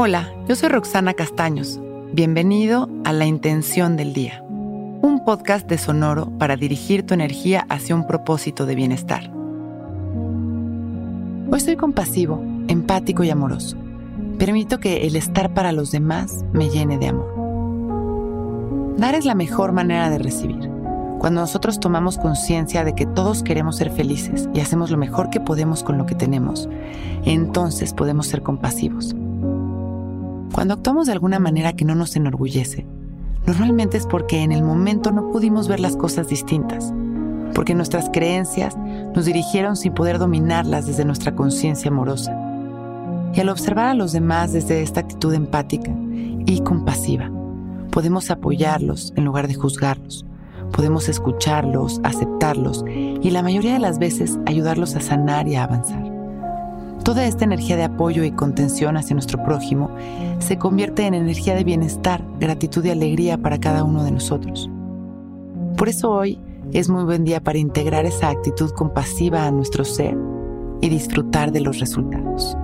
Hola, yo soy Roxana Castaños. Bienvenido a La Intención del Día, un podcast de Sonoro para dirigir tu energía hacia un propósito de bienestar. Hoy soy compasivo, empático y amoroso. Permito que el estar para los demás me llene de amor. Dar es la mejor manera de recibir. Cuando nosotros tomamos conciencia de que todos queremos ser felices y hacemos lo mejor que podemos con lo que tenemos, entonces podemos ser compasivos. Cuando actuamos de alguna manera que no nos enorgullece, normalmente es porque en el momento no pudimos ver las cosas distintas, porque nuestras creencias nos dirigieron sin poder dominarlas desde nuestra conciencia amorosa. Y al observar a los demás desde esta actitud empática y compasiva, podemos apoyarlos en lugar de juzgarlos, podemos escucharlos, aceptarlos y la mayoría de las veces ayudarlos a sanar y a avanzar. Toda esta energía de apoyo y contención hacia nuestro prójimo se convierte en energía de bienestar, gratitud y alegría para cada uno de nosotros. Por eso hoy es muy buen día para integrar esa actitud compasiva a nuestro ser y disfrutar de los resultados.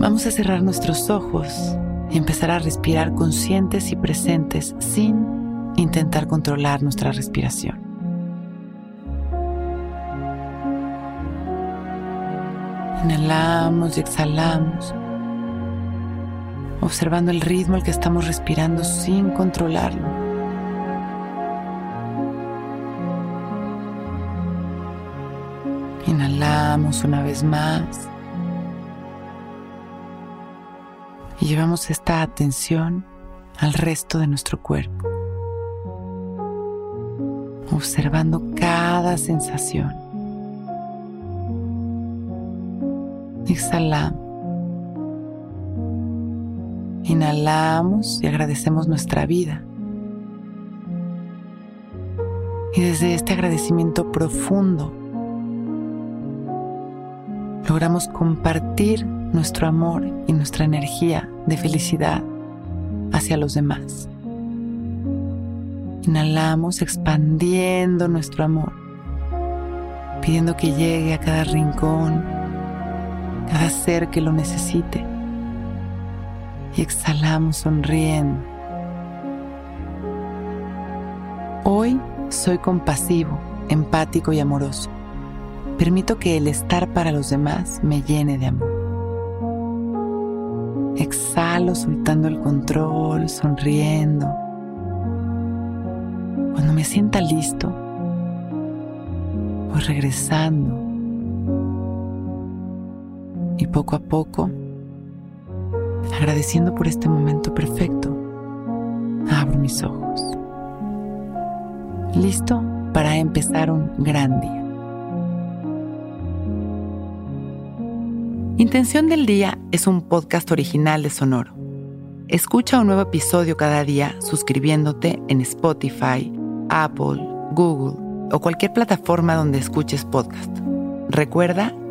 Vamos a cerrar nuestros ojos y empezar a respirar conscientes y presentes sin intentar controlar nuestra respiración. Inhalamos y exhalamos, observando el ritmo al que estamos respirando sin controlarlo. Inhalamos una vez más y llevamos esta atención al resto de nuestro cuerpo, observando cada sensación. Exhalamos. Inhalamos y agradecemos nuestra vida. Y desde este agradecimiento profundo logramos compartir nuestro amor y nuestra energía de felicidad hacia los demás. Inhalamos expandiendo nuestro amor, pidiendo que llegue a cada rincón, cada ser que lo necesite. Y exhalamos sonriendo. Hoy soy compasivo, empático y amoroso. Permito que el estar para los demás me llene de amor. Exhalo soltando el control, sonriendo. Cuando me sienta listo, voy regresando y poco a poco, agradeciendo por este momento perfecto, abro mis ojos. Listo para empezar un gran día. Intención del Día es un podcast original de Sonoro. Escucha un nuevo episodio cada día suscribiéndote en Spotify, Apple, Google o cualquier plataforma donde escuches podcast. Recuerda